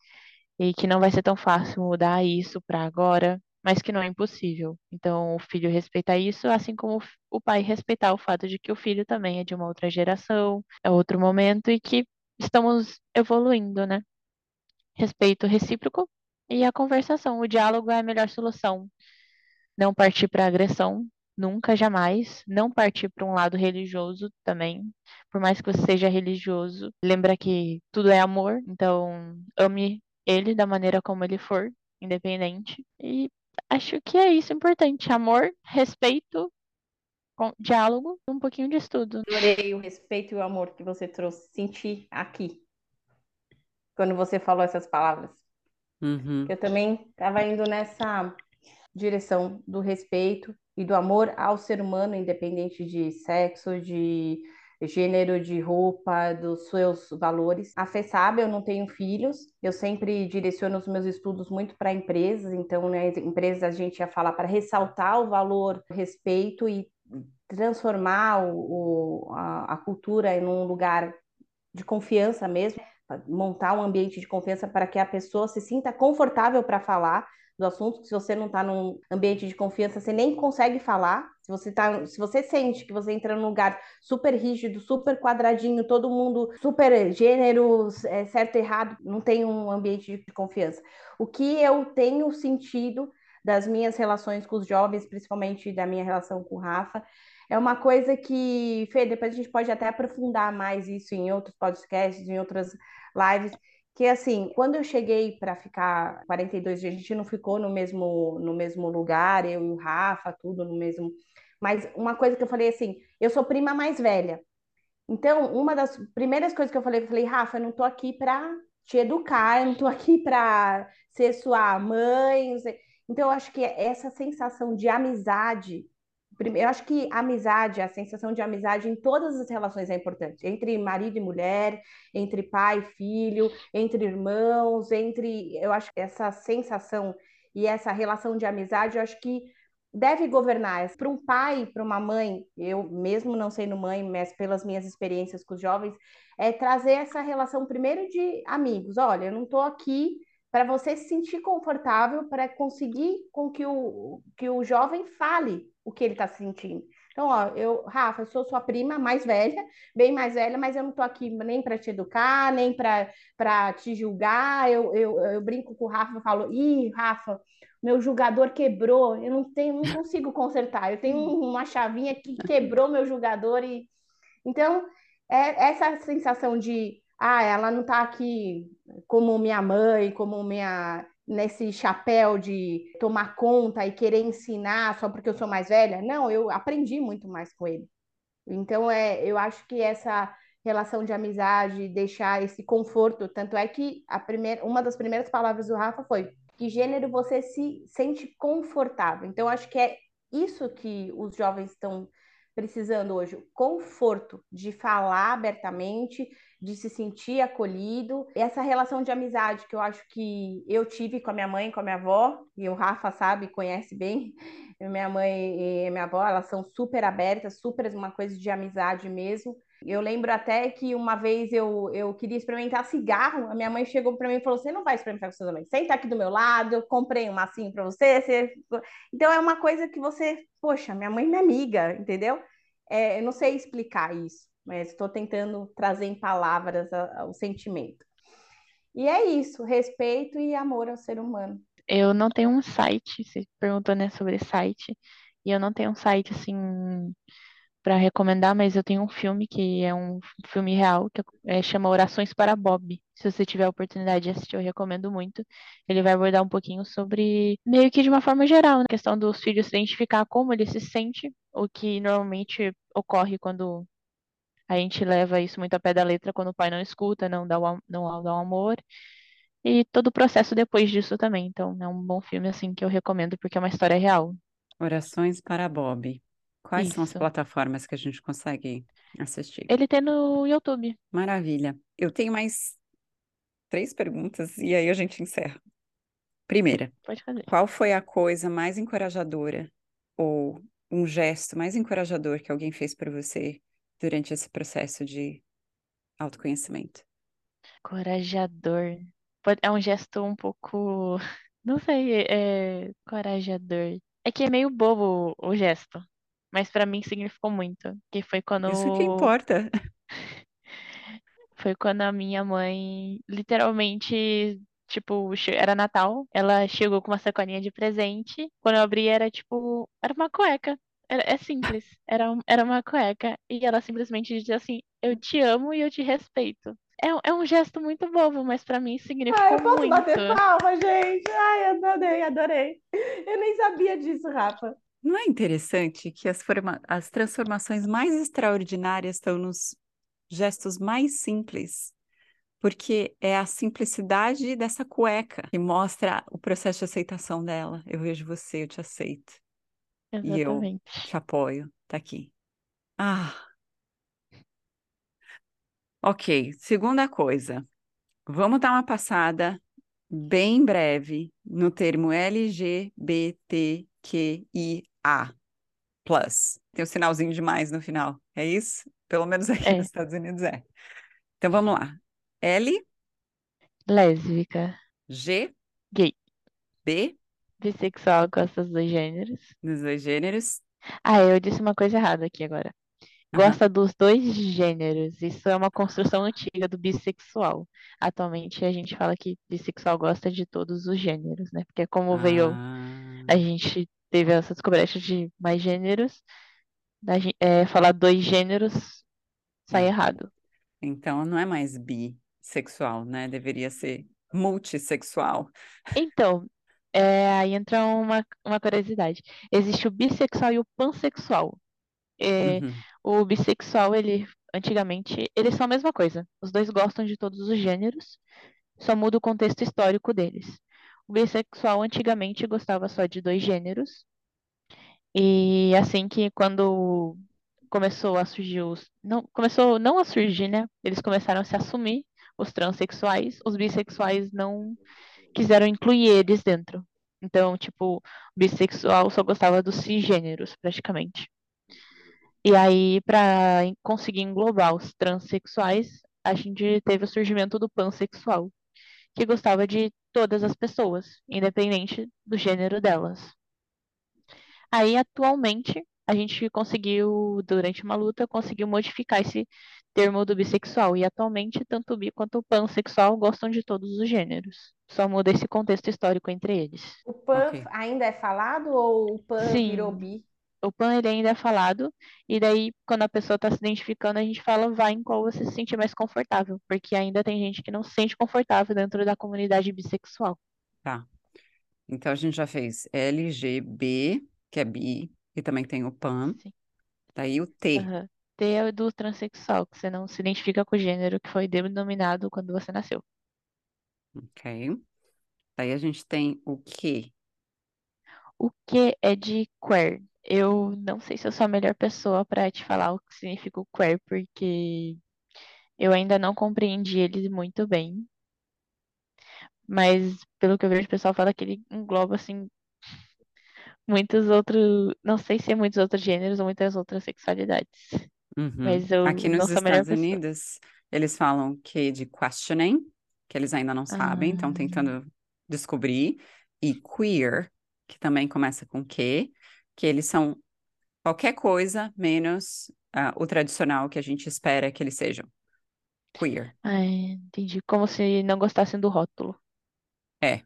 e que não vai ser tão fácil mudar isso para agora, mas que não é impossível. Então, o filho respeitar isso, assim como o pai respeitar o fato de que o filho também é de uma outra geração, é outro momento e que estamos evoluindo, né? Respeito recíproco e a conversação. O diálogo é a melhor solução. Não partir para agressão, nunca, jamais. Não partir para um lado religioso também. Por mais que você seja religioso, lembra que tudo é amor, então ame ele da maneira como ele for, independente. E acho que é isso importante: amor, respeito, diálogo, um pouquinho de estudo. Adorei o respeito e o amor que você trouxe, senti aqui, quando você falou essas palavras. Uhum. Eu também estava indo nessa direção do respeito e do amor ao ser humano, independente de sexo, de gênero de roupa, dos seus valores. A Fê sabe, eu não tenho filhos, eu sempre direciono os meus estudos muito para empresas, então, né, empresas a gente ia falar para ressaltar o valor, o respeito e transformar o, o a, a cultura em um lugar de confiança mesmo, montar um ambiente de confiança para que a pessoa se sinta confortável para falar do assunto, que se você não está num ambiente de confiança, você nem consegue falar. Se você tá, se você sente que você entra num lugar super rígido, super quadradinho, todo mundo super gênero, é, certo errado, não tem um ambiente de confiança. O que eu tenho sentido das minhas relações com os jovens, principalmente da minha relação com o Rafa, é uma coisa que, Fê, depois a gente pode até aprofundar mais isso em outros podcasts, em outras lives, que assim, quando eu cheguei para ficar 42 dias, a gente não ficou no mesmo, no mesmo lugar, eu e o Rafa, tudo no mesmo. Mas uma coisa que eu falei assim, eu sou prima mais velha. Então, uma das primeiras coisas que eu falei, eu falei, Rafa, eu não tô aqui para te educar, eu não tô aqui para ser sua mãe. Então, eu acho que essa sensação de amizade eu acho que amizade, a sensação de amizade em todas as relações é importante. Entre marido e mulher, entre pai e filho, entre irmãos, entre. Eu acho que essa sensação e essa relação de amizade, eu acho que deve governar. Para um pai, para uma mãe, eu mesmo não sendo mãe, mas pelas minhas experiências com os jovens, é trazer essa relação primeiro de amigos. Olha, eu não estou aqui para você se sentir confortável para conseguir com que o, que o jovem fale o que ele está sentindo. Então, ó, eu, Rafa, eu sou sua prima mais velha, bem mais velha, mas eu não estou aqui nem para te educar, nem para te julgar. Eu, eu, eu brinco com o Rafa e falo, ih, Rafa, meu julgador quebrou, eu não tenho, não consigo consertar. Eu tenho uma chavinha que quebrou meu julgador e então é essa sensação de ah, ela não está aqui como minha mãe, como minha nesse chapéu de tomar conta e querer ensinar só porque eu sou mais velha. Não, eu aprendi muito mais com ele. Então, é, eu acho que essa relação de amizade, deixar esse conforto, tanto é que a primeira, uma das primeiras palavras do Rafa foi que gênero você se sente confortável. Então, acho que é isso que os jovens estão precisando hoje, conforto de falar abertamente, de se sentir acolhido. Essa relação de amizade que eu acho que eu tive com a minha mãe, com a minha avó, e o Rafa sabe, conhece bem. Minha mãe e minha avó, elas são super abertas, super uma coisa de amizade mesmo. Eu lembro até que uma vez eu, eu queria experimentar cigarro, a minha mãe chegou para mim e falou: Você não vai experimentar com seus amigos, senta aqui do meu lado, eu comprei um massinho para você, você. Então é uma coisa que você, poxa, minha mãe é minha amiga, entendeu? É, eu não sei explicar isso mas estou tentando trazer em palavras a, a, o sentimento. E é isso, respeito e amor ao ser humano. Eu não tenho um site, você perguntou né, sobre site, e eu não tenho um site assim para recomendar, mas eu tenho um filme que é um filme real que é, chama Orações para Bob. Se você tiver a oportunidade de assistir, eu recomendo muito. Ele vai abordar um pouquinho sobre, meio que de uma forma geral, né, a questão dos filhos se identificar como ele se sente, o que normalmente ocorre quando a gente leva isso muito a pé da letra quando o pai não escuta, não dá o, não dá o amor. E todo o processo depois disso também. Então, é um bom filme, assim, que eu recomendo, porque é uma história real. Orações para Bob. Quais são as plataformas que a gente consegue assistir? Ele tem no YouTube. Maravilha. Eu tenho mais três perguntas e aí a gente encerra. Primeira, Pode fazer. qual foi a coisa mais encorajadora ou um gesto mais encorajador que alguém fez para você durante esse processo de autoconhecimento? Corajador. É um gesto um pouco. Não sei, é corajador. É que é meio bobo o gesto, mas para mim significou muito. Que foi quando. Isso que importa. Foi quando a minha mãe literalmente tipo, era Natal, ela chegou com uma sacolinha de presente. Quando eu abri, era tipo, era uma cueca. É, simples. Era, era uma cueca. E ela simplesmente dizia assim: Eu te amo e eu te respeito. É, é um gesto muito bobo, mas para mim significa Ai, eu posso muito. bater palma, gente? Ai, adorei, adorei. Eu nem sabia disso, Rafa. Não é interessante que as, forma... as transformações mais extraordinárias estão nos gestos mais simples? Porque é a simplicidade dessa cueca que mostra o processo de aceitação dela. Eu vejo você, eu te aceito. E eu te apoio, tá aqui. Ah, ok. Segunda coisa, vamos dar uma passada bem breve no termo LGBTQIA+. Tem o um sinalzinho de mais no final, é isso? Pelo menos aqui É. nos Estados Unidos é. Então vamos lá. L, Lésbica, G, gay, B, bissexual, gosta dos dois gêneros. nos dois gêneros. Ah, eu disse uma coisa errada aqui agora. Gosta dos dois gêneros. Isso é uma construção antiga do bissexual. Atualmente a gente fala que bissexual gosta de todos os gêneros, né? Porque como veio, Ah, a gente teve essa descoberta de mais gêneros, é, falar dois gêneros sai Ah. errado. então não é mais bi, bissexual, né? Deveria ser multissexual. Então, é, aí entra uma, uma curiosidade. Existe o bissexual e o pansexual. É, Uhum. o bissexual, ele, antigamente, eles são a mesma coisa. Os dois gostam de todos os gêneros, só muda o contexto histórico deles. O bissexual, antigamente, gostava só de dois gêneros. E assim que quando começou a surgir os. Não, começou não a surgir, né? Eles começaram a se assumir, os transexuais, os bissexuais não quiseram incluir eles dentro. Então, tipo, bissexual só gostava dos cisgêneros, praticamente. E aí, para conseguir englobar os transexuais, a gente teve o surgimento do pansexual, que gostava de todas as pessoas, independente do gênero delas. Aí, atualmente, a gente conseguiu, durante uma luta, conseguiu modificar esse termo do bissexual. E atualmente, tanto o bi quanto o pansexual gostam de todos os gêneros. Só muda esse contexto histórico entre eles. O pan Ok. ainda é falado ou o pan Sim. virou bi? O pan ele ainda é falado, e daí, quando a pessoa está se identificando, a gente fala, vai em qual você se sentir mais confortável, porque ainda tem gente que não se sente confortável dentro da comunidade bissexual. Tá. Então a gente já fez LGB, que é bi, e também tem o pan. Sim. Daí o T. Aham. T é o do transexual, que você não se identifica com o gênero que foi denominado quando você nasceu. Ok. Daí a gente tem o Q. O que é de queer? Eu não sei se eu sou a melhor pessoa para te falar o que significa o queer, porque eu ainda não compreendi ele muito bem. Mas pelo que eu vejo, o pessoal fala que ele engloba assim muitos outros, não sei se é muitos outros gêneros ou muitas outras sexualidades. Uhum. Mas eu Aqui nos Estados pessoa. Unidos, eles falam Q de questioning, que eles ainda não sabem, estão Ah, tentando descobrir. E queer, que também começa com Q, que eles são qualquer coisa menos ah, o tradicional que a gente espera que eles sejam. Queer. ah, entendi. Como se não gostassem do rótulo. É.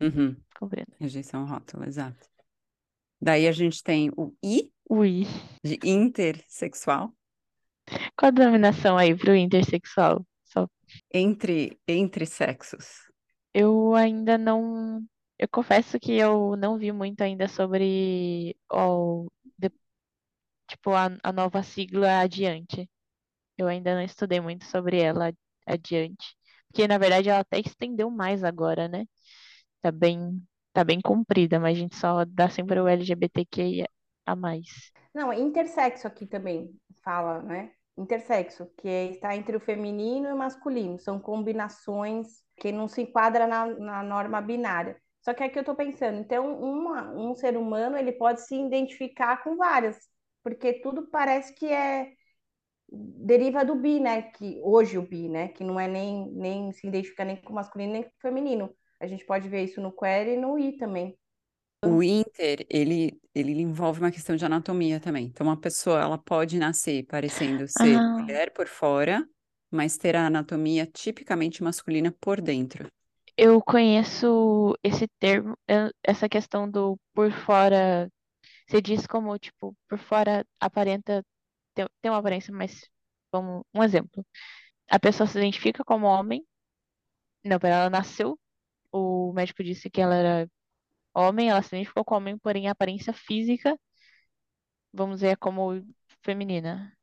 Uhum. Compreendo. Rejeição rótulo, exato. Daí a gente tem o I Ui. de intersexual, Qual a denominação aí pro intersexual? Só entre, entre sexos. Eu ainda não. Eu confesso que eu não vi muito ainda sobre o, de- tipo, a, a nova sigla adiante. Eu ainda não estudei muito sobre ela adiante. Porque, na verdade, ela até estendeu mais agora, né? Tá bem, tá bem comprida, mas a gente só dá sempre o LGBTQIA a mais. Não, intersexo aqui também fala, né? Intersexo, que é- está entre o feminino e o masculino. São combinações que não se enquadra na, na norma binária. Só que aqui eu tô pensando, então uma, um ser humano ele pode se identificar com várias, porque tudo parece que é deriva do bi, né? Que hoje o bi, né? Que não é nem, nem se identifica nem com masculino nem com feminino. A gente pode ver isso no queer e no i também. O inter, ele, ele envolve uma questão de anatomia também. Então, uma pessoa, ela pode nascer parecendo ser Ah, mulher por fora, mas ter a anatomia tipicamente masculina por dentro. eu conheço esse termo, eu- essa questão do por fora. Você diz como, tipo, por fora aparenta ter uma aparência, mas vamos, um exemplo. A pessoa se identifica como homem, não, pera, ela nasceu, o médico disse que ela era homem, ela se identificou como homem, porém a aparência física, vamos dizer, é como feminina.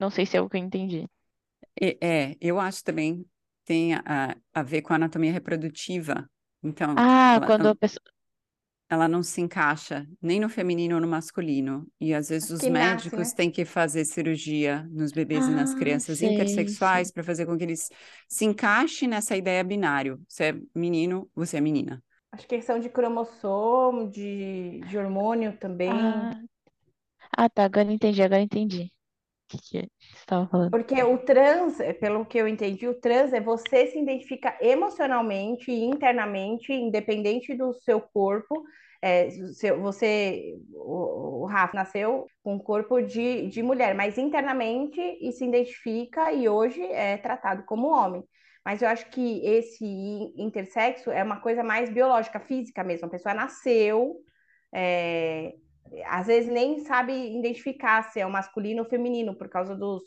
Não sei se é o que eu entendi. E- é, eu acho também tem a, a ver com a anatomia reprodutiva. Então, Ah, ela, quando a pessoa. ela não se encaixa nem no feminino ou no masculino. E às vezes os que nasce, médicos né? têm que fazer cirurgia nos bebês e nas Ah, crianças sei, intersexuais para fazer com que eles se encaixem nessa ideia binário. Você é menino, você é menina. Acho que questão de cromossomo, de, de hormônio também. Ah, ah, tá, agora entendi, agora entendi. O que que você estava falando? Porque o trans, é, pelo que eu entendi, o trans é você se identifica emocionalmente e internamente, independente do seu corpo. É, seu- você, o, o Rafa, nasceu com um corpo de, de mulher, mas internamente e se identifica e hoje é tratado como homem. Mas eu acho que esse intersexo é uma coisa mais biológica, física mesmo. A pessoa nasceu, é, às vezes nem sabe identificar se é o masculino ou feminino por causa dos,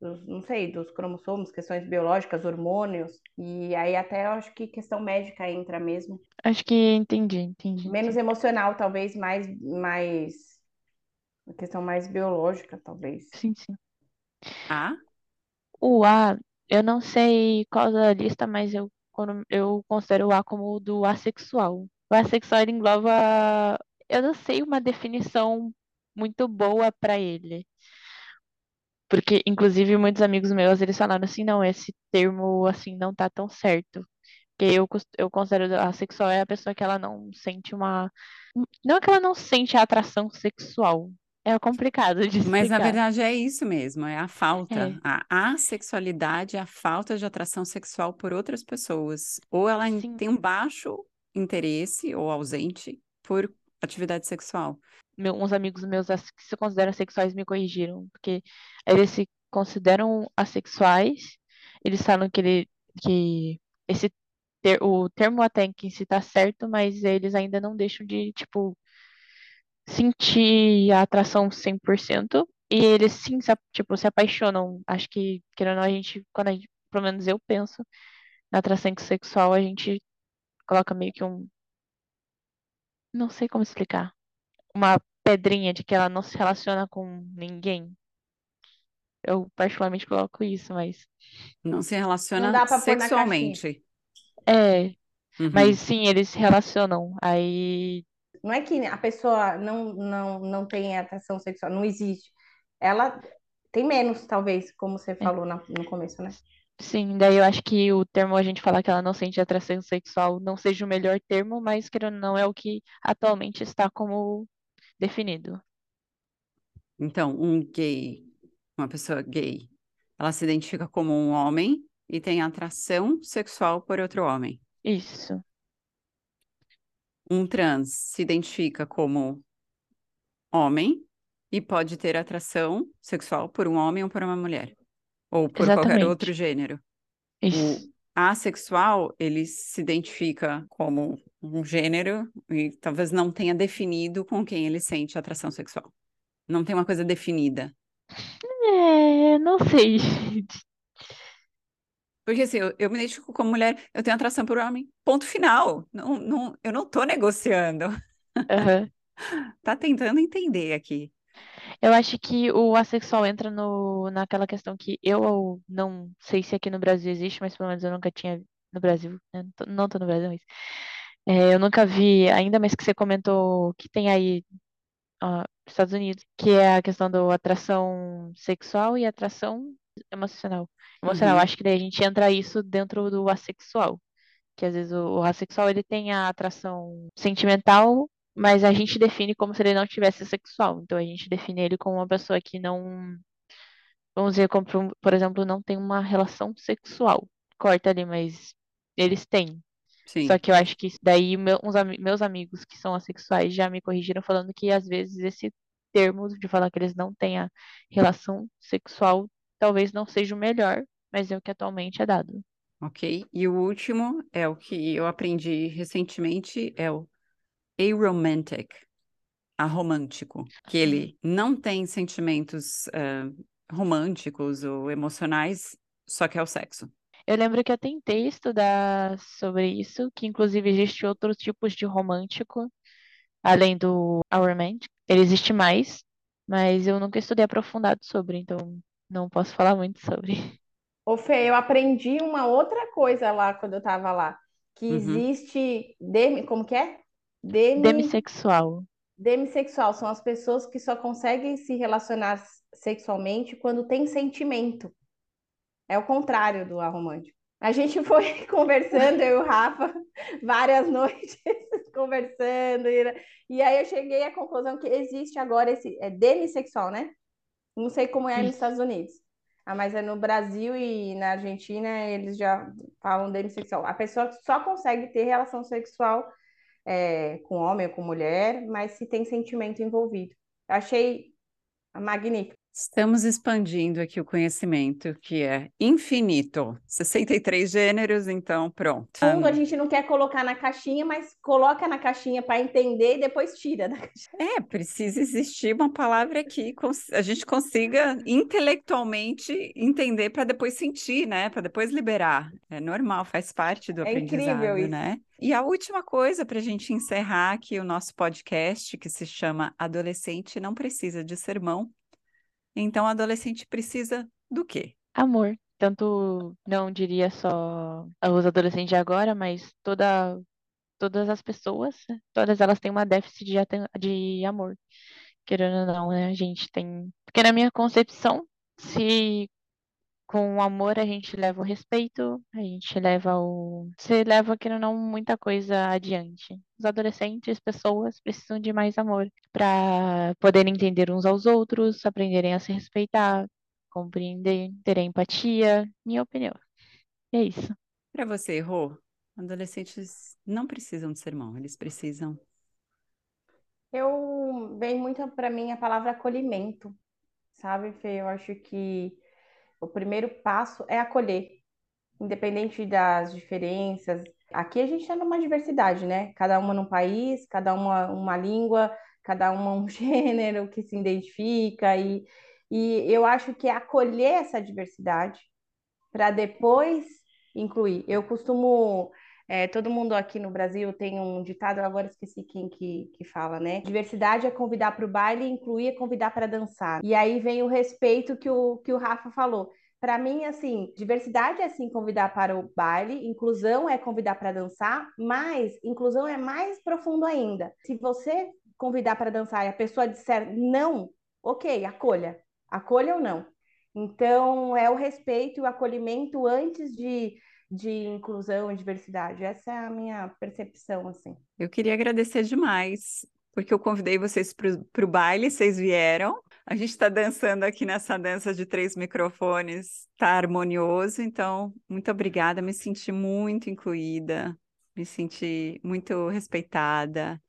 dos, não sei, dos cromossomos, questões biológicas, hormônios, e aí até eu acho que questão médica entra mesmo. Acho que entendi, entendi. Menos emocional, talvez, mais, mais, uma questão mais biológica, talvez. Sim, sim. Ah, O A, eu não sei qual da lista, mas eu, eu considero o A como o do assexual. O assexual engloba, eu não sei uma definição muito boa para ele. Porque, inclusive, muitos amigos meus, eles falaram assim, não, esse termo, assim, não tá tão certo. Porque eu, eu considero assexual é a pessoa que ela não sente uma... Não é que ela não sente a atração sexual. É complicado de mas na explicar. verdade é isso mesmo, é a falta. É. A assexualidade é a falta de atração sexual por outras pessoas. Ou ela em- Sim. tem um baixo interesse ou ausente por atividade sexual. meu- uns amigos meus que se consideram assexuais me corrigiram, porque eles se consideram assexuais, eles falam que, ele, que esse ter, o termo até que se tá certo, mas eles ainda não deixam de, tipo, sentir a atração 100%, e eles sim, se, tipo, se apaixonam. Acho que, querendo ou não, a gente, quando a gente, pelo menos eu penso, na atração sexual, a gente coloca meio que um, não sei como explicar uma pedrinha de que ela não se relaciona com ninguém. Eu particularmente coloco isso, mas. Não se Não relaciona dá pra pôr na sexualmente. É, Uhum. mas sim, eles se relacionam. Aí. Não é que a pessoa não, não, não tem atração sexual, não existe. Ela tem menos, talvez, como você falou na- no começo, né? Sim, daí eu acho que o termo a gente falar que ela não sente atração sexual não seja o melhor termo, mas querendo ou não é o que atualmente está como definido. Então, um gay, uma pessoa gay, ela se identifica como um homem e tem atração sexual por outro homem. Isso. Um trans se identifica como homem e pode ter atração sexual por um homem ou por uma mulher, ou por qualquer Exatamente. outro gênero. Isso. O assexual, ele se identifica como um gênero e talvez não tenha definido com quem ele sente atração sexual. Não tem uma coisa definida. É, não sei. Porque assim, eu, eu me identifico como mulher, eu tenho atração por homem. Ponto final. Não, não, eu não tô negociando. Aham. Tá tentando entender aqui. Eu acho que o assexual entra no, naquela questão que eu não sei se aqui no Brasil existe, mas pelo menos eu nunca tinha no Brasil, né? Não tô- Não tô no Brasil, mas é, eu nunca vi, ainda mais que você comentou que tem aí ó, Estados Unidos, que é a questão da atração sexual e atração emocional. Emocional, Uhum. acho que daí a gente entra isso dentro do assexual, que às vezes o, o assexual ele tem a atração sentimental, mas a gente define como se ele não tivesse sexual. Então a gente define ele como uma pessoa que não, vamos dizer, como, por exemplo, não tem uma relação sexual. Corta ali, mas eles têm. Sim. Só que eu acho que daí meu- uns ami- meus amigos que são assexuais já me corrigiram falando que às vezes esse termo de falar que eles não têm a relação sexual talvez não seja o melhor, mas é o que atualmente é dado. Ok? E o último é o que eu aprendi recentemente, é o aromantic, aromântico, que ele não tem sentimentos ah, românticos ou emocionais, só que é o sexo. Eu lembro que eu tentei estudar sobre isso, que inclusive existe outros tipos de romântico, além do aromantic. Ele existe mais, mas eu nunca estudei aprofundado sobre, então não posso falar muito sobre. Ô, Fê, eu aprendi uma outra coisa lá quando eu tava lá, que Uhum. existe demi, como que é? Demi, Demissexual. demissexual são as pessoas que só conseguem se relacionar sexualmente quando tem sentimento. É o contrário do aromântico. A gente foi conversando, eu e o Rafa, várias noites conversando, e, e aí eu cheguei à conclusão que existe agora esse é demissexual, né? Não sei como é nos. Estados Unidos. Ah, mas é no Brasil e na Argentina eles já falam demissexual. A pessoa só consegue ter relação sexual é, com homem ou com mulher, mas se tem sentimento envolvido. Achei magnífico. Estamos expandindo aqui o conhecimento, que é infinito. 63 gêneros, então pronto. Fundo a gente não quer colocar na caixinha, mas coloca na caixinha para entender e depois tira da caixinha. É, precisa existir uma palavra que a gente consiga intelectualmente entender para depois sentir, né? Para depois liberar. É normal, faz parte do é aprendizado, incrível isso. né? E a última coisa para a gente encerrar aqui o nosso podcast, que se chama Adolescente Não Precisa de Sermão, então, o adolescente precisa do quê? Amor. Tanto, não diria só os adolescentes agora, mas toda, todas as pessoas, né? todas elas têm uma déficit de, de amor. Querendo ou não, né? A gente tem. Porque na minha concepção, se com o amor a gente leva o respeito, a gente leva o. Você leva, querendo não, muita coisa adiante. Os adolescentes, pessoas, precisam de mais amor para poderem entender uns aos outros, aprenderem a se respeitar, compreender, ter empatia, minha opinião. E é isso. Para você, Rô, adolescentes não precisam de sermão, eles precisam. Eu vem muito para mim a palavra acolhimento, sabe, Fê? Eu acho que o primeiro passo é acolher, independente das diferenças. Aqui a gente está numa diversidade, né? Cada uma num país, cada uma uma língua, cada uma um gênero que se identifica e, e eu acho que é acolher essa diversidade para depois incluir. Eu costumo é, todo mundo aqui no Brasil tem um ditado, agora esqueci quem que, que fala, né? Diversidade é convidar para o baile, incluir é convidar para dançar. E aí vem o respeito que o, que o Rafa falou. Para mim, assim, diversidade é sim convidar para o baile, inclusão é convidar para dançar, mas inclusão é mais profundo ainda. Se você convidar para dançar e a pessoa disser não, ok, acolha. Acolha ou não. Então, é o respeito e o acolhimento antes de de inclusão e diversidade. Essa é a minha percepção, assim. Eu queria agradecer demais, porque eu convidei vocês para o baile, vocês vieram. A gente está dançando aqui nessa dança de três microfones, está harmonioso, então, muito obrigada, me senti muito incluída, me senti muito respeitada.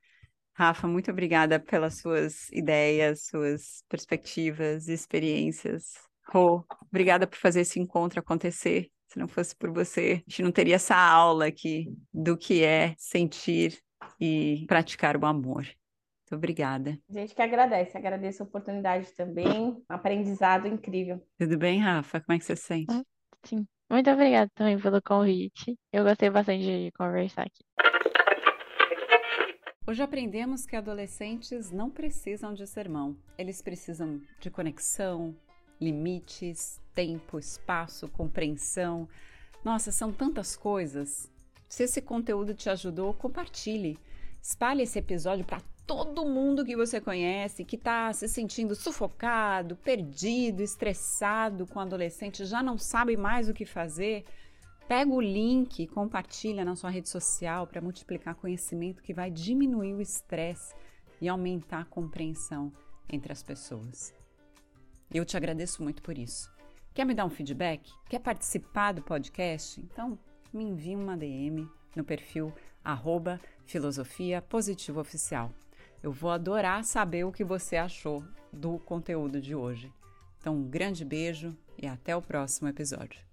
Rafa, muito obrigada pelas suas ideias, suas perspectivas, experiências. Rô, obrigada por fazer esse encontro acontecer. Se não fosse por você, a gente não teria essa aula aqui do que é sentir e praticar o amor. Muito obrigada. A gente que agradece, agradeço a oportunidade também, aprendizado incrível. Tudo bem, Rafa? Como é que você se sente? Ah, sim. Muito obrigada também pelo convite. Eu gostei bastante de conversar aqui. Hoje aprendemos que adolescentes não precisam de sermão. Eles precisam de conexão, limites, tempo, espaço, compreensão. Nossa, são tantas coisas. Se esse conteúdo te ajudou, compartilhe. Espalhe esse episódio para todo mundo que você conhece que está se sentindo sufocado, perdido, estressado com adolescente, já não sabe mais o que fazer. Pega o link compartilha na sua rede social para multiplicar conhecimento que vai diminuir o estresse e aumentar a compreensão entre as pessoas. Eu te agradeço muito por isso. Quer me dar um feedback? Quer participar do podcast? Então me envie uma DM no perfil arroba filosofia positiva oficial. Eu vou adorar saber o que você achou do conteúdo de hoje. Então, um grande beijo e até o próximo episódio.